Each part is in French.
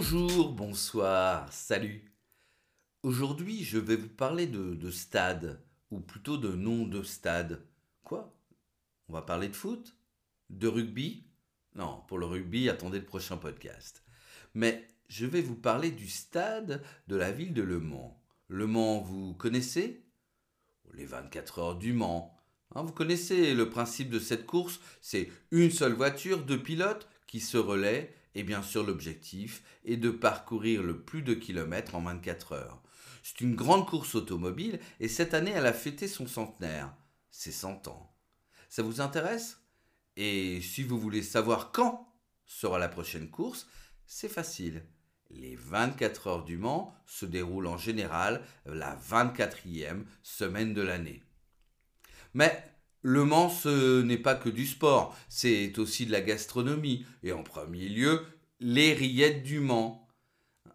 Bonjour, bonsoir, salut. Aujourd'hui, je vais vous parler de, de stade, ou plutôt de nom de stade. Quoi? On va parler de foot? De rugby? Non, pour le rugby, attendez le prochain podcast. Mais je vais vous parler du stade de la ville de Le Mans. Le Mans, vous connaissez? Les 24 heures du Mans. Hein, vous connaissez le principe de cette course, c'est une seule voiture, deux pilotes qui se relaient, et bien sûr l'objectif est de parcourir le plus de kilomètres en 24 heures. C'est une grande course automobile et cette année elle a fêté son centenaire, ses 100 ans. Ça vous intéresse? Et si vous voulez savoir quand sera la prochaine course, c'est facile. Les 24 heures du Mans se déroulent en général la 24e semaine de l'année. Mais le Mans, ce n'est pas que du sport, c'est aussi de la gastronomie, et en premier lieu, les rillettes du Mans.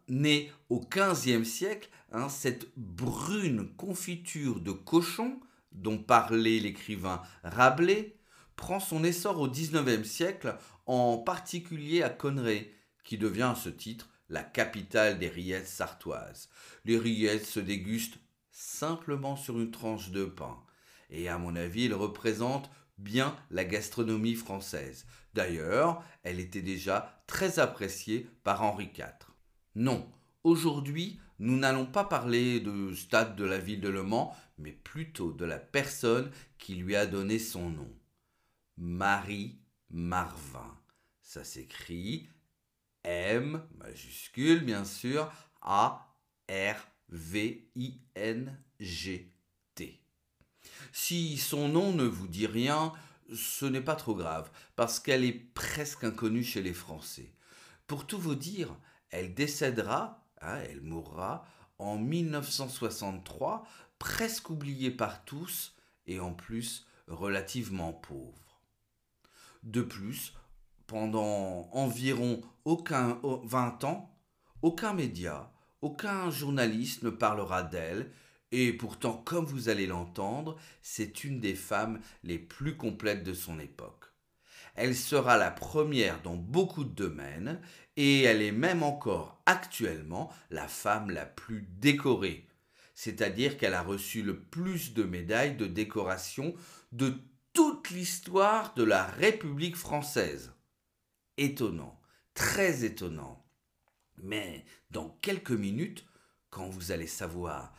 Née au XVe siècle, hein, cette brune confiture de cochon, dont parlait l'écrivain Rabelais, prend son essor au XIXe siècle, en particulier à Conneray, qui devient à ce titre la capitale des rillettes sartoises. Les rillettes se dégustent simplement sur une tranche de pain et à mon avis, il représente bien la gastronomie française. D'ailleurs, elle était déjà très appréciée par Henri IV. Non, aujourd'hui, nous n'allons pas parler de stade de la ville de Le Mans, mais plutôt de la personne qui lui a donné son nom. Marie Marvin. Ça s'écrit M majuscule bien sûr A R V I N G si son nom ne vous dit rien, ce n'est pas trop grave, parce qu'elle est presque inconnue chez les Français. Pour tout vous dire, elle décédera, hein, elle mourra, en 1963, presque oubliée par tous, et en plus relativement pauvre. De plus, pendant environ aucun 20 ans, aucun média, aucun journaliste ne parlera d'elle, et pourtant, comme vous allez l'entendre, c'est une des femmes les plus complètes de son époque. Elle sera la première dans beaucoup de domaines et elle est même encore actuellement la femme la plus décorée. C'est-à-dire qu'elle a reçu le plus de médailles de décoration de toute l'histoire de la République française. Étonnant, très étonnant. Mais dans quelques minutes, quand vous allez savoir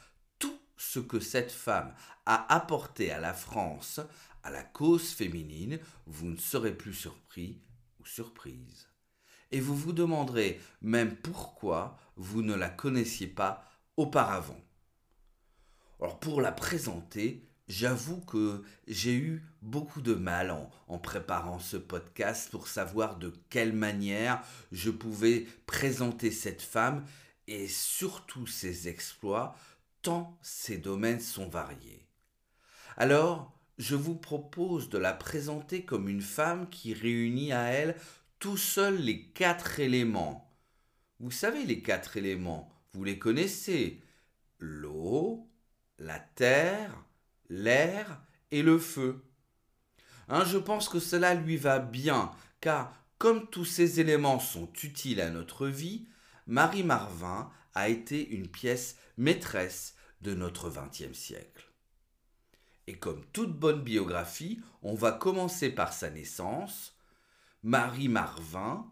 ce que cette femme a apporté à la France, à la cause féminine, vous ne serez plus surpris ou surprise. Et vous vous demanderez même pourquoi vous ne la connaissiez pas auparavant. Alors pour la présenter, j'avoue que j'ai eu beaucoup de mal en, préparant ce podcast pour savoir de quelle manière je pouvais présenter cette femme et surtout ses exploits tant ces domaines sont variés. Alors, je vous propose de la présenter comme une femme qui réunit à elle tout seul les quatre éléments. Vous savez les quatre éléments, vous les connaissez. L'eau, la terre, l'air et le feu. Hein, je pense que cela lui va bien, car comme tous ces éléments sont utiles à notre vie, Marie Marvin a été une pièce maîtresse de notre XXe siècle. Et comme toute bonne biographie, on va commencer par sa naissance. Marie Marvin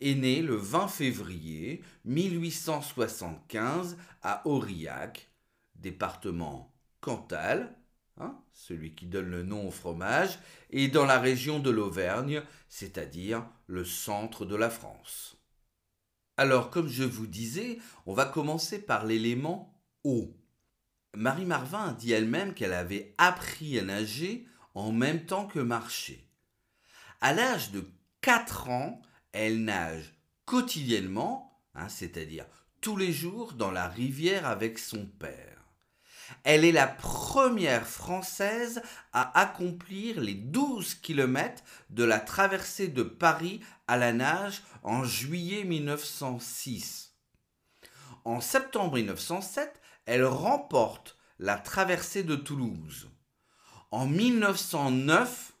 est née le 20 février 1875 à Aurillac, département Cantal, hein, celui qui donne le nom au fromage, et dans la région de l'Auvergne, c'est-à-dire le centre de la France. Alors, comme je vous disais, on va commencer par l'élément eau. Marie Marvin dit elle-même qu'elle avait appris à nager en même temps que marcher. À l'âge de 4 ans, elle nage quotidiennement, hein, c'est-à-dire tous les jours, dans la rivière avec son père. Elle est la première Française à accomplir les 12 kilomètres de la traversée de Paris à la nage en juillet 1906. En septembre 1907, elle remporte la traversée de Toulouse. En 1909,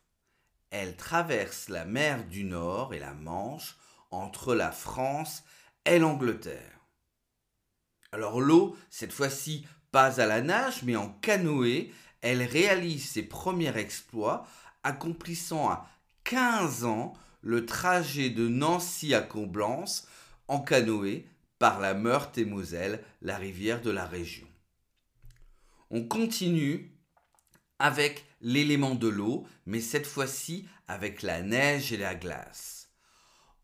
elle traverse la mer du Nord et la Manche entre la France est l'Angleterre. Alors l'eau, cette fois-ci, pas à la nage, mais en canoë, elle réalise ses premiers exploits, accomplissant à 15 ans le trajet de Nancy à Coblence en canoë par la Meurthe et Moselle, la rivière de la région. On continue avec l'élément de l'eau, mais cette fois-ci avec la neige et la glace.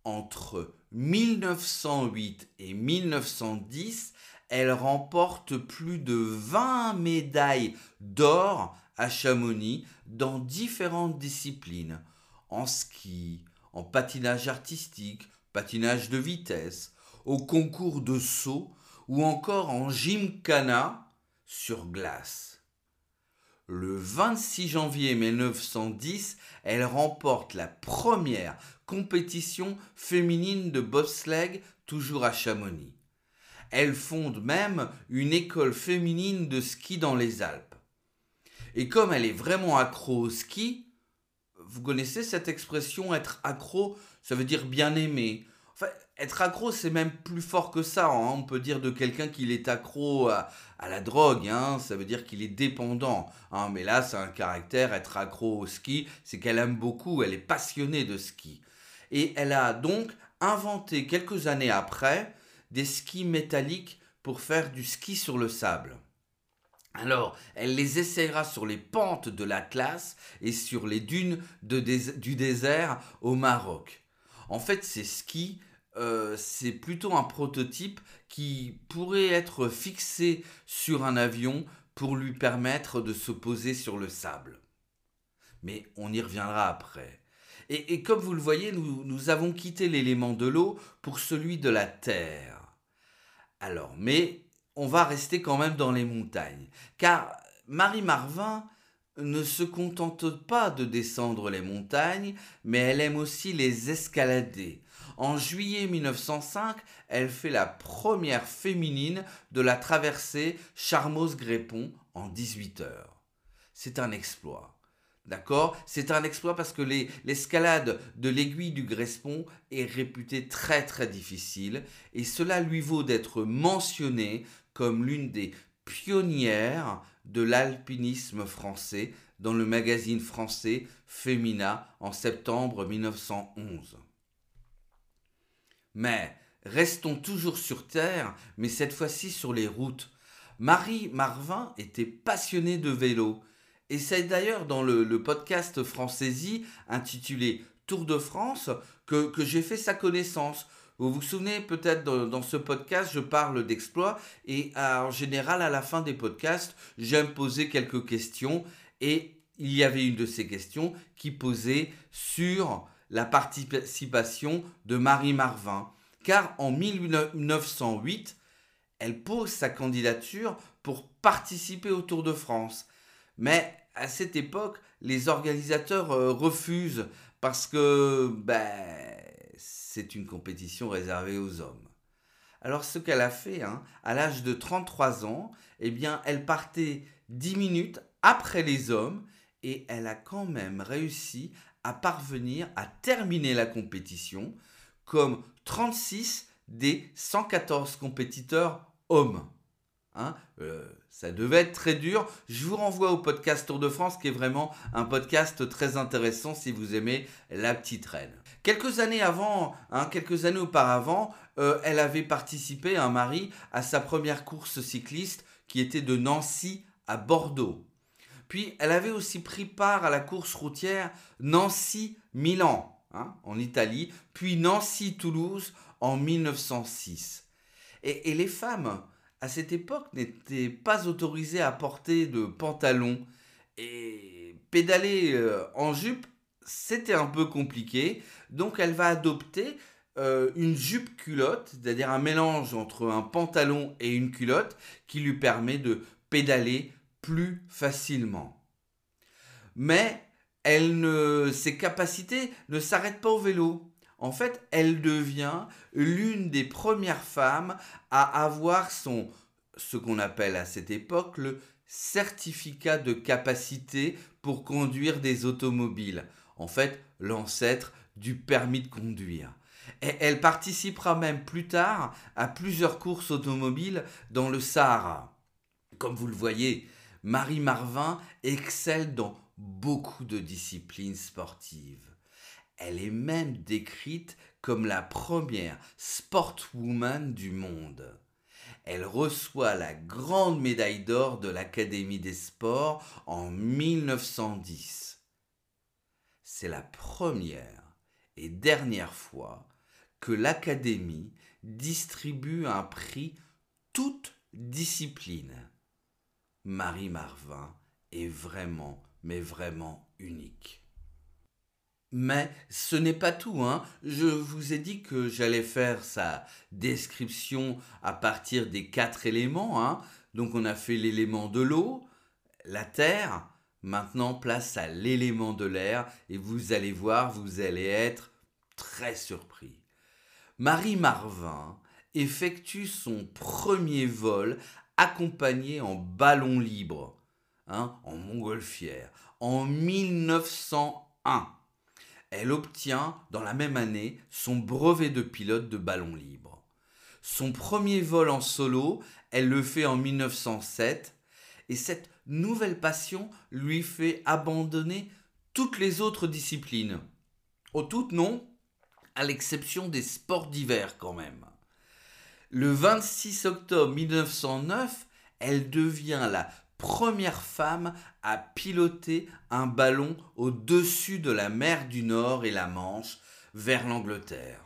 Entre 1908 et 1910, elle remporte plus de 20 médailles d'or à Chamonix dans différentes disciplines, en ski, en patinage artistique, patinage de vitesse, au concours de saut ou encore en gymkhana sur glace. Le 26 janvier 1910, elle remporte la première compétition féminine de bobsleigh toujours à Chamonix. Elle fonde même une école féminine de ski dans les Alpes. Et comme elle est vraiment accro au ski, vous connaissez cette expression être accro, ça veut dire bien aimé. Enfin, être accro, c'est même plus fort que ça. Hein. On peut dire de quelqu'un qu'il est accro à, la drogue, hein. ça veut dire qu'il est dépendant. Hein. Mais là, c'est un caractère, être accro au ski, c'est qu'elle aime beaucoup, elle est passionnée de ski. Et elle a donc inventé quelques années après des skis métalliques pour faire du ski sur le sable. Alors, elle les essaiera sur les pentes de l'Atlas et sur les dunes du désert au Maroc. En fait, ces skis, euh, c'est plutôt un prototype qui pourrait être fixé sur un avion pour lui permettre de se poser sur le sable. Mais on y reviendra après. Et, comme vous le voyez, nous avons quitté l'élément de l'eau pour celui de la terre. Alors, mais on va rester quand même dans les montagnes, car Marie Marvin ne se contente pas de descendre les montagnes, mais elle aime aussi les escalader. En juillet 1905, elle fait la première féminine de la traversée Charmoz-Grépon en 18 heures. C'est un exploit. D'accord? C'est un exploit parce que l'escalade de l'aiguille du Grespon est réputée très très difficile et cela lui vaut d'être mentionné comme l'une des pionnières de l'alpinisme français dans le magazine français Femina en septembre 1911. Mais restons toujours sur Terre, mais cette fois-ci sur les routes. Marie Marvin était passionnée de vélo et c'est d'ailleurs dans le, podcast Françaisie intitulé Tour de France que, j'ai fait sa connaissance. Vous vous souvenez peut-être dans, ce podcast, je parle d'exploits et en général à la fin des podcasts, j'aime poser quelques questions et il y avait une de ces questions qui posait sur la participation de Marie Marvin. Car en 1908, elle pose sa candidature pour participer au Tour de France. Mais à cette époque, les organisateurs euh, refusent parce que ben, c'est une compétition réservée aux hommes. Alors ce qu'elle a fait, hein, à l'âge de 33 ans, eh bien, elle partait 10 minutes après les hommes et elle a quand même réussi à parvenir à terminer la compétition comme 36 des 114 compétiteurs hommes. Hein, euh, ça devait être très dur. Je vous renvoie au podcast Tour de France, qui est vraiment un podcast très intéressant si vous aimez la petite reine. Quelques années avant, hein, quelques années auparavant, euh, elle avait participé, un mari, à sa première course cycliste qui était de Nancy à Bordeaux. Puis elle avait aussi pris part à la course routière Nancy-Milan hein, en Italie, puis Nancy-Toulouse en 1906. et les femmes à cette époque, n'était pas autorisé à porter de pantalon. Et pédaler euh, en jupe, c'était un peu compliqué. Donc elle va adopter euh, une jupe culotte, c'est-à-dire un mélange entre un pantalon et une culotte qui lui permet de pédaler plus facilement. Mais elle ne, ses capacités ne s'arrêtent pas au vélo. En fait, elle devient l'une des premières femmes à avoir son, ce qu'on appelle à cette époque le certificat de capacité pour conduire des automobiles. En fait, l'ancêtre du permis de conduire. elle participera même plus tard à plusieurs courses automobiles dans le Sahara. Comme vous le voyez, Marie Marvin excelle dans beaucoup de disciplines sportives. Elle est même décrite comme la première sportwoman du monde. Elle reçoit la grande médaille d'or de l'Académie des sports en 1910. C'est la première et dernière fois que l'Académie distribue un prix toute discipline. Marie Marvin est vraiment, mais vraiment unique. Mais ce n'est pas tout, hein. Je vous ai dit que j'allais faire sa description à partir des quatre éléments, hein. Donc on a fait l'élément de l'eau, la terre, maintenant place à l'élément de l'air, et vous allez voir, vous allez être très surpris. Marie Marvin effectue son premier vol accompagné en ballon libre, hein, en montgolfière, en 1901. Elle obtient dans la même année son brevet de pilote de ballon libre. Son premier vol en solo, elle le fait en 1907 et cette nouvelle passion lui fait abandonner toutes les autres disciplines. Au tout non, à l'exception des sports d'hiver quand même. Le 26 octobre 1909, elle devient la première femme à piloter un ballon au-dessus de la mer du Nord et la Manche vers l'Angleterre.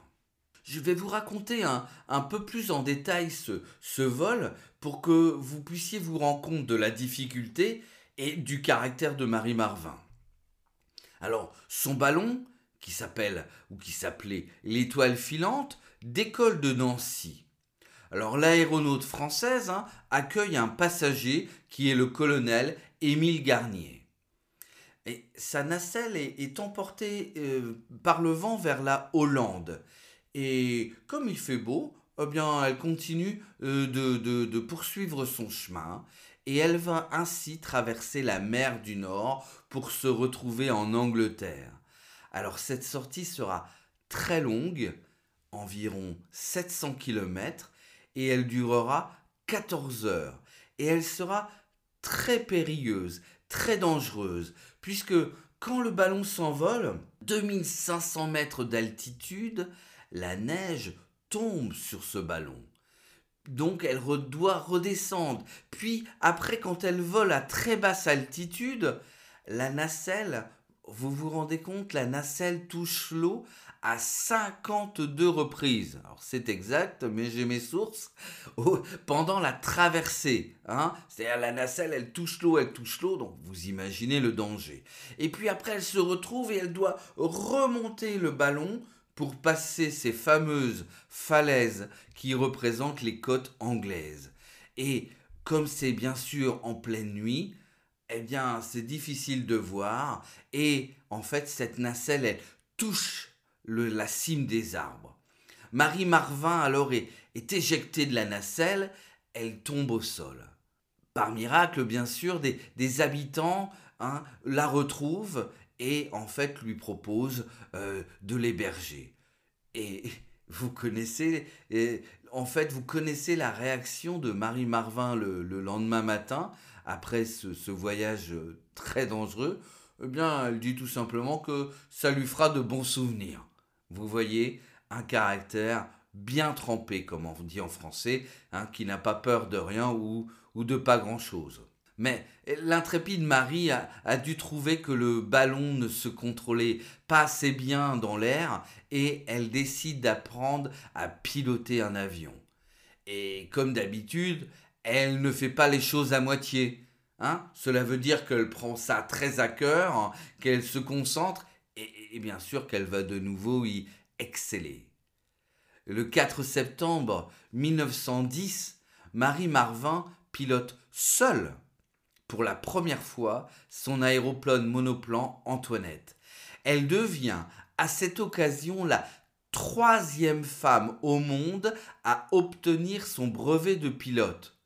Je vais vous raconter un, peu plus en détail ce, ce vol pour que vous puissiez vous rendre compte de la difficulté et du caractère de Marie Marvin. Alors, son ballon, qui s'appelle ou qui s'appelait l'étoile filante, décolle de Nancy. Alors l'aéronaute française hein, accueille un passager qui est le colonel Émile Garnier. Sa nacelle est, emportée euh, par le vent vers la Hollande. Et comme il fait beau, eh bien, elle continue euh, de, de poursuivre son chemin et elle va ainsi traverser la mer du Nord pour se retrouver en Angleterre. Alors cette sortie sera très longue, environ 700 km, et elle durera 14 heures. Et elle sera très périlleuse, très dangereuse, puisque quand le ballon s'envole, 2500 mètres d'altitude, la neige tombe sur ce ballon. Donc elle doit redescendre. Puis après, quand elle vole à très basse altitude, la nacelle vous vous rendez compte, la nacelle touche l'eau à 52 reprises. Alors c'est exact, mais j'ai mes sources. pendant la traversée, hein, c'est-à-dire la nacelle, elle touche l'eau, elle touche l'eau, donc vous imaginez le danger. Et puis après, elle se retrouve et elle doit remonter le ballon pour passer ces fameuses falaises qui représentent les côtes anglaises. Et comme c'est bien sûr en pleine nuit, eh bien, c'est difficile de voir. Et en fait, cette nacelle, elle touche la cime des arbres. Marie Marvin, alors, est, éjectée de la nacelle. Elle tombe au sol. Par miracle, bien sûr, des, habitants hein, la retrouvent et, en fait, lui proposent euh, de l'héberger. Et vous connaissez, en fait, vous connaissez la réaction de Marie Marvin le lendemain matin après ce, voyage euh, très dangereux, eh bien, elle dit tout simplement que ça lui fera de bons souvenirs. Vous voyez, un caractère bien trempé, comme on dit en français, hein, qui n'a pas peur de rien ou, de pas grand-chose. Mais l'intrépide Marie a, a, dû trouver que le ballon ne se contrôlait pas assez bien dans l'air et elle décide d'apprendre à piloter un avion. Et comme d'habitude, elle ne fait pas les choses à moitié. Hein Cela veut dire qu'elle prend ça très à cœur, hein, qu'elle se concentre et, bien sûr qu'elle va de nouveau y exceller. Le 4 septembre 1910, Marie Marvin pilote seule pour la première fois son aéroplane monoplan Antoinette. Elle devient à cette occasion la troisième femme au monde à obtenir son brevet de pilote.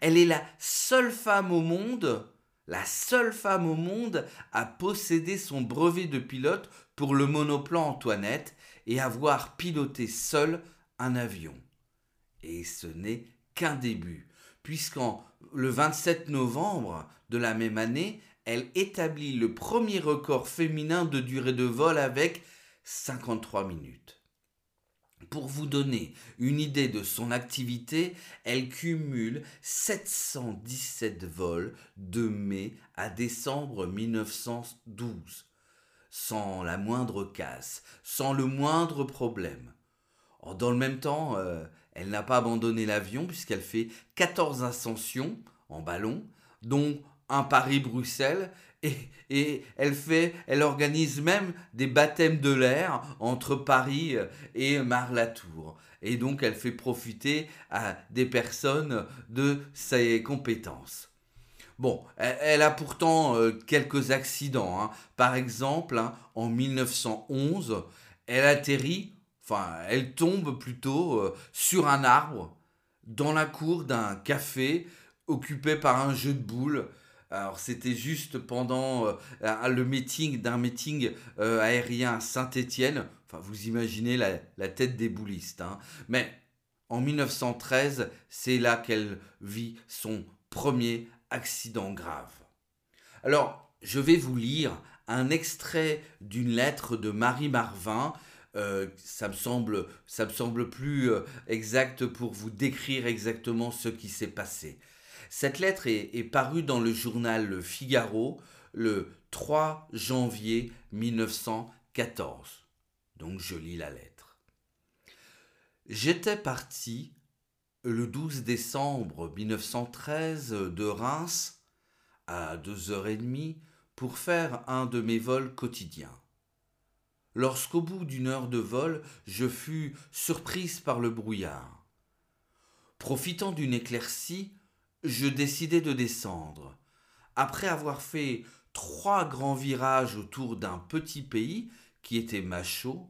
Elle est la seule femme au monde la seule femme au monde à posséder son brevet de pilote pour le monoplan Antoinette et avoir piloté seule un avion. Et ce n'est qu'un début, puisqu'en le 27 novembre de la même année, elle établit le premier record féminin de durée de vol avec 53 minutes. Pour vous donner une idée de son activité, elle cumule 717 vols de mai à décembre 1912, sans la moindre casse, sans le moindre problème. Dans le même temps, euh, elle n'a pas abandonné l'avion puisqu'elle fait 14 ascensions en ballon, dont un Paris-Bruxelles et, elle fait, elle organise même des baptêmes de l'air entre Paris et Marlatour. Et donc elle fait profiter à des personnes de ses compétences. Bon, elle, a pourtant euh, quelques accidents. Hein. Par exemple, hein, en 1911, elle atterrit, enfin, elle tombe plutôt euh, sur un arbre dans la cour d'un café occupé par un jeu de boules alors c'était juste pendant euh, le meeting d'un meeting euh, aérien à Saint-Étienne. Enfin, vous imaginez la, tête des boulistes. Hein. Mais en 1913, c'est là qu'elle vit son premier accident grave. Alors, je vais vous lire un extrait d'une lettre de Marie Marvin. Euh, ça, me semble, ça me semble plus exact pour vous décrire exactement ce qui s'est passé. Cette lettre est, parue dans le journal Le Figaro le 3 janvier 1914. Donc je lis la lettre. J'étais parti le 12 décembre 1913 de Reims à 2h30 pour faire un de mes vols quotidiens. Lorsqu'au bout d'une heure de vol, je fus surprise par le brouillard. Profitant d'une éclaircie, je décidai de descendre. Après avoir fait trois grands virages autour d'un petit pays qui était Machaut,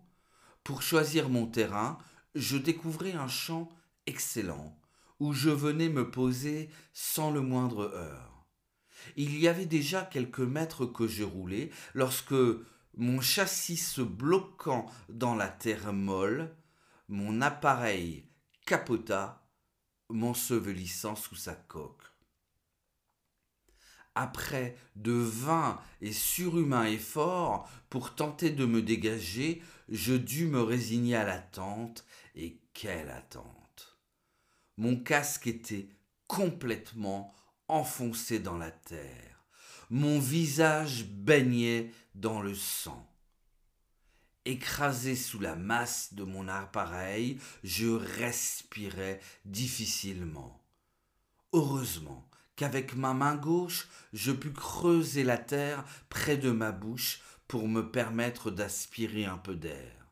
pour choisir mon terrain, je découvrais un champ excellent où je venais me poser sans le moindre heure. Il y avait déjà quelques mètres que je roulais lorsque, mon châssis se bloquant dans la terre molle, mon appareil capota m'ensevelissant sous sa coque. Après de vains et surhumains efforts pour tenter de me dégager, je dus me résigner à l'attente, et quelle attente. Mon casque était complètement enfoncé dans la terre, mon visage baignait dans le sang. Écrasé sous la masse de mon appareil, je respirais difficilement. Heureusement qu'avec ma main gauche, je pus creuser la terre près de ma bouche pour me permettre d'aspirer un peu d'air.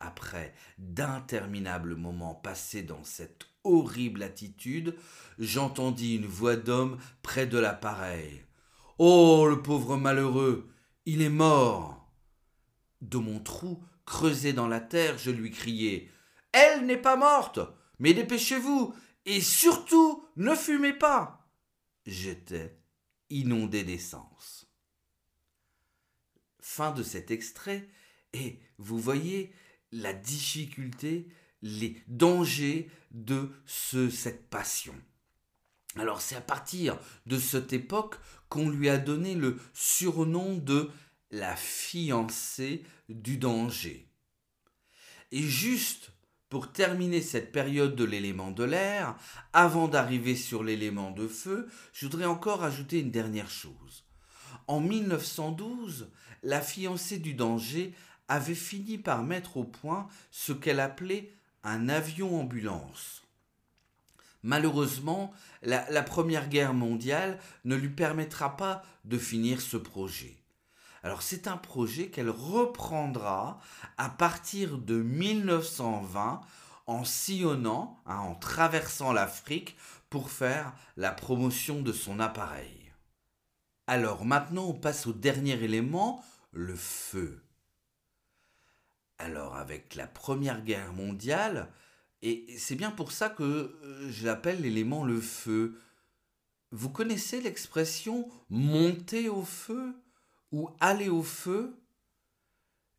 Après d'interminables moments passés dans cette horrible attitude, j'entendis une voix d'homme près de l'appareil. Oh, le pauvre malheureux, il est mort. De mon trou, creusé dans la terre, je lui criai Elle n'est pas morte Mais dépêchez-vous Et surtout, ne fumez pas J'étais inondé d'essence. Fin de cet extrait, et vous voyez la difficulté, les dangers de ce, cette passion. Alors c'est à partir de cette époque qu'on lui a donné le surnom de la fiancée du danger. Et juste pour terminer cette période de l'élément de l'air, avant d'arriver sur l'élément de feu, je voudrais encore ajouter une dernière chose. En 1912, la fiancée du danger avait fini par mettre au point ce qu'elle appelait un avion ambulance. Malheureusement, la, la, Première Guerre mondiale ne lui permettra pas de finir ce projet. Alors c'est un projet qu'elle reprendra à partir de 1920 en sillonnant, hein, en traversant l'Afrique pour faire la promotion de son appareil. Alors maintenant on passe au dernier élément, le feu. Alors avec la Première Guerre mondiale, et c'est bien pour ça que euh, j'appelle l'élément le feu, Vous connaissez l'expression monter au feu? Ou aller au feu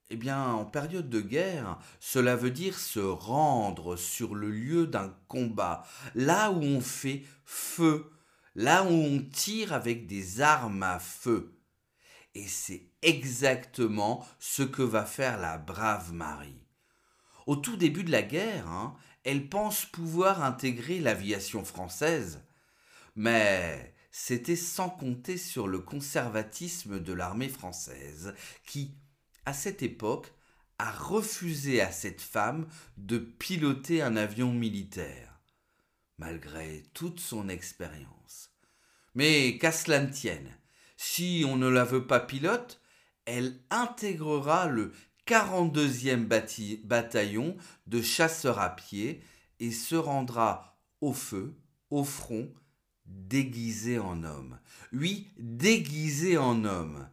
Eh bien, en période de guerre, cela veut dire se rendre sur le lieu d'un combat, là où on fait feu, là où on tire avec des armes à feu. Et c'est exactement ce que va faire la brave Marie. Au tout début de la guerre, hein, elle pense pouvoir intégrer l'aviation française, mais c'était sans compter sur le conservatisme de l'armée française, qui, à cette époque, a refusé à cette femme de piloter un avion militaire, malgré toute son expérience. Mais qu'à cela ne tienne, si on ne la veut pas pilote, elle intégrera le 42e bataillon de chasseurs à pied et se rendra au feu, au front, déguisée en homme. Oui, déguisée en homme.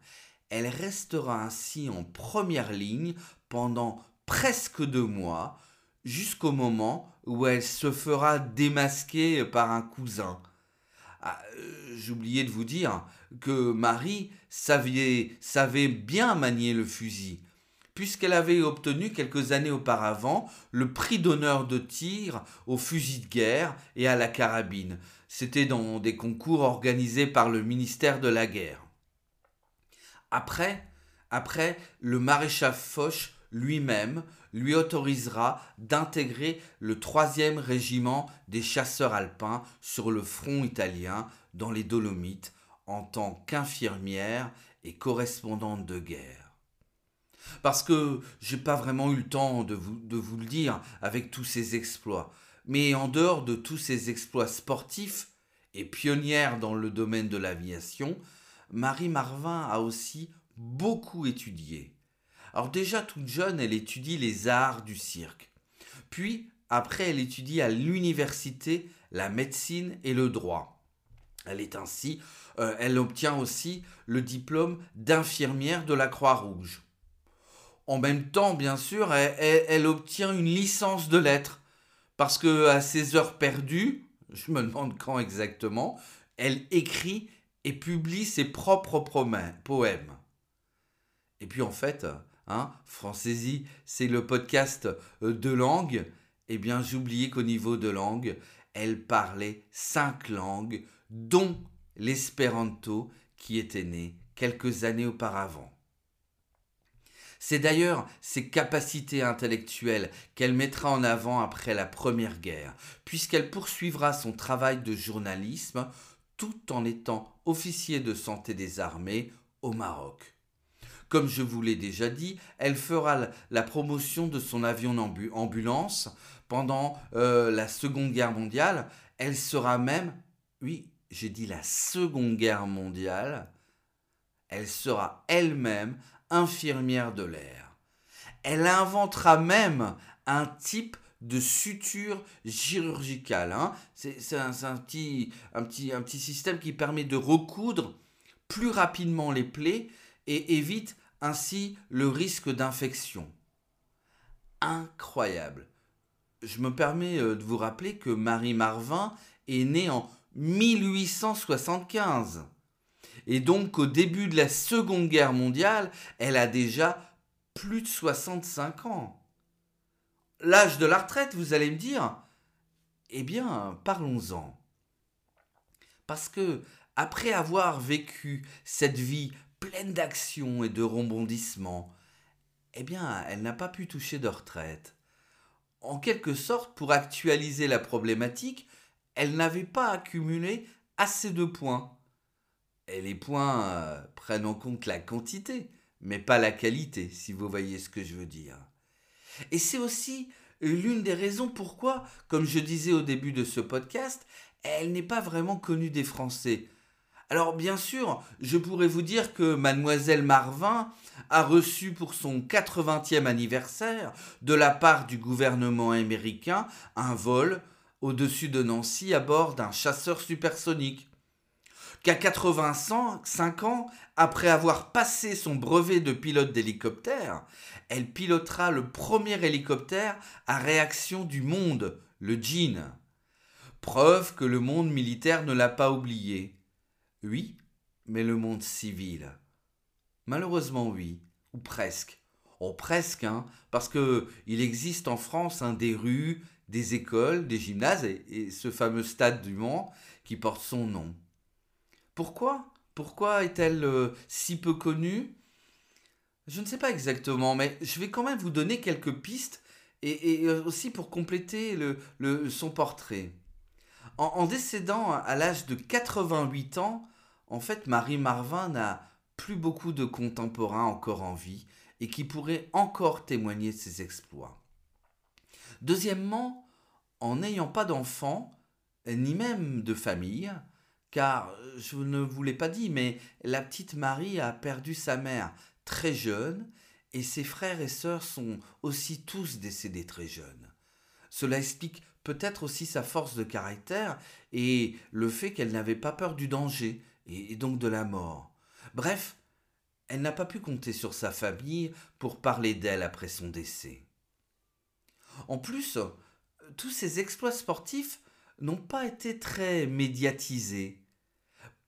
Elle restera ainsi en première ligne pendant presque deux mois, jusqu'au moment où elle se fera démasquer par un cousin. Ah, euh, j'oubliais de vous dire que Marie savait, savait bien manier le fusil, puisqu'elle avait obtenu quelques années auparavant le prix d'honneur de tir au fusil de guerre et à la carabine. C'était dans des concours organisés par le ministère de la Guerre. Après, le maréchal Foch lui-même lui autorisera d'intégrer le troisième régiment des chasseurs alpins sur le front italien dans les Dolomites en tant qu'infirmière et correspondante de guerre. Parce que j'ai pas vraiment eu le temps de vous, de vous le dire avec tous ces exploits. Mais en dehors de tous ces exploits sportifs et pionnière dans le domaine de l'aviation, Marie Marvin a aussi beaucoup étudié. Alors déjà toute jeune, elle étudie les arts du cirque. Puis, après, elle étudie à l'université la médecine et le droit. Elle est ainsi, euh, elle obtient aussi le diplôme d'infirmière de la Croix-Rouge. En même temps, bien sûr, elle, obtient une licence de lettres parce que à ses heures perdues, je me demande quand exactement, elle écrit et publie ses propres poèmes. Et puis en fait, hein, Francaisie, c'est le podcast euh, de langue. Eh bien, j'oubliais qu'au niveau de langue, elle parlait cinq langues, dont l'espéranto qui était né quelques années auparavant. C'est d'ailleurs ses capacités intellectuelles qu'elle mettra en avant après la Première Guerre, puisqu'elle poursuivra son travail de journalisme tout en étant officier de santé des armées au Maroc. Comme je vous l'ai déjà dit, elle fera la promotion de son avion ambulance pendant euh, la Seconde Guerre mondiale. Elle sera même, oui, j'ai dit la Seconde Guerre mondiale, elle sera elle-même infirmière de l'air. Elle inventera même un type de suture chirurgicale. Hein. C'est un, petit, un, petit, système qui permet de recoudre plus rapidement les plaies et évite ainsi le risque d'infection. Incroyable. Je me permets euh, de vous rappeler que Marie Marvin est née en 1875. Et donc au début de la Seconde Guerre mondiale, elle a déjà plus de 65 ans. L'âge de la retraite, vous allez me dire Eh bien, parlons-en. Parce que, après avoir vécu cette vie pleine d'action et de rebondissements, eh bien, elle n'a pas pu toucher de retraite. En quelque sorte, pour actualiser la problématique, elle n'avait pas accumulé assez de points. Et les points euh, prennent en compte la quantité, mais pas la qualité, si vous voyez ce que je veux dire. Et c'est aussi l'une des raisons pourquoi, comme je disais au début de ce podcast, elle n'est pas vraiment connue des Français. Alors bien sûr, je pourrais vous dire que mademoiselle Marvin a reçu pour son 80e anniversaire de la part du gouvernement américain un vol au-dessus de Nancy à bord d'un chasseur supersonique qu'à 85 ans, après avoir passé son brevet de pilote d'hélicoptère, elle pilotera le premier hélicoptère à réaction du monde, le Jean. Preuve que le monde militaire ne l'a pas oublié. Oui, mais le monde civil. Malheureusement oui, ou presque. Oh presque, hein, parce que il existe en France hein, des rues, des écoles, des gymnases et, ce fameux stade du Mans qui porte son nom. Pourquoi? Pourquoi est-elle euh, si peu connue? Je ne sais pas exactement, mais je vais quand même vous donner quelques pistes et, aussi pour compléter son portrait. En, décédant à l'âge de 88 ans, en fait, Marie Marvin n'a plus beaucoup de contemporains encore en vie et qui pourraient encore témoigner de ses exploits. Deuxièmement, en n'ayant pas d'enfants, ni même de famille, car je ne vous l'ai pas dit, mais la petite Marie a perdu sa mère très jeune, et ses frères et sœurs sont aussi tous décédés très jeunes. Cela explique peut-être aussi sa force de caractère et le fait qu'elle n'avait pas peur du danger et donc de la mort. Bref, elle n'a pas pu compter sur sa famille pour parler d'elle après son décès. En plus, tous ces exploits sportifs n'ont pas été très médiatisés.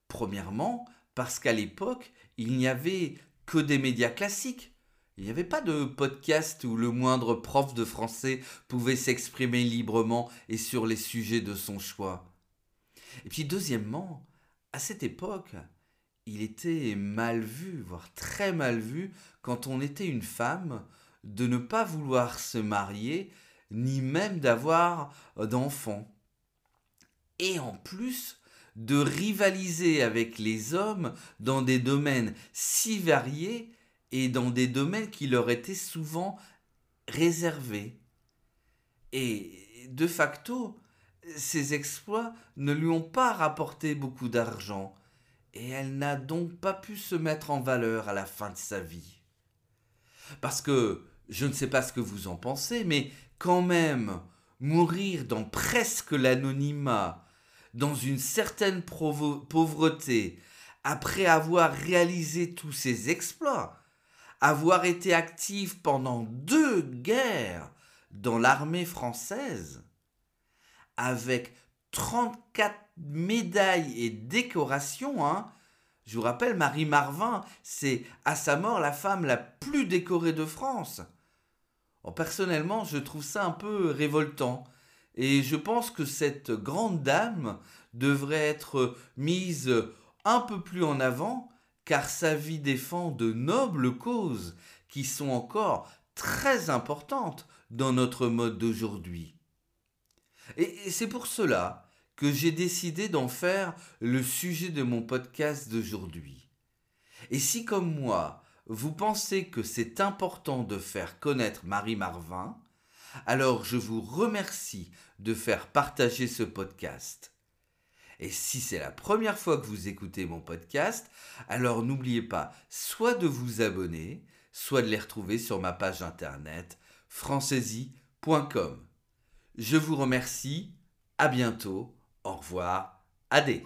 Premièrement, parce qu'à l'époque, il n'y avait que des médias classiques. Il n'y avait pas de podcast où le moindre prof de français pouvait s'exprimer librement et sur les sujets de son choix. Et puis deuxièmement, à cette époque, il était mal vu, voire très mal vu, quand on était une femme, de ne pas vouloir se marier, ni même d'avoir d'enfants. Et en plus, de rivaliser avec les hommes dans des domaines si variés et dans des domaines qui leur étaient souvent réservés. Et de facto, ces exploits ne lui ont pas rapporté beaucoup d'argent, et elle n'a donc pas pu se mettre en valeur à la fin de sa vie. Parce que, je ne sais pas ce que vous en pensez, mais quand même, mourir dans presque l'anonymat, dans une certaine pauvreté, après avoir réalisé tous ses exploits, avoir été active pendant deux guerres dans l'armée française, avec 34 médailles et décorations. Hein. Je vous rappelle, Marie Marvin, c'est à sa mort la femme la plus décorée de France. personnellement, je trouve ça un peu révoltant. Et je pense que cette grande dame devrait être mise un peu plus en avant, car sa vie défend de nobles causes qui sont encore très importantes dans notre mode d'aujourd'hui. Et c'est pour cela que j'ai décidé d'en faire le sujet de mon podcast d'aujourd'hui. Et si comme moi, vous pensez que c'est important de faire connaître Marie Marvin, alors je vous remercie de faire partager ce podcast. Et si c'est la première fois que vous écoutez mon podcast, alors n'oubliez pas soit de vous abonner, soit de les retrouver sur ma page internet francaisie.com. Je vous remercie, à bientôt au revoir. Adé.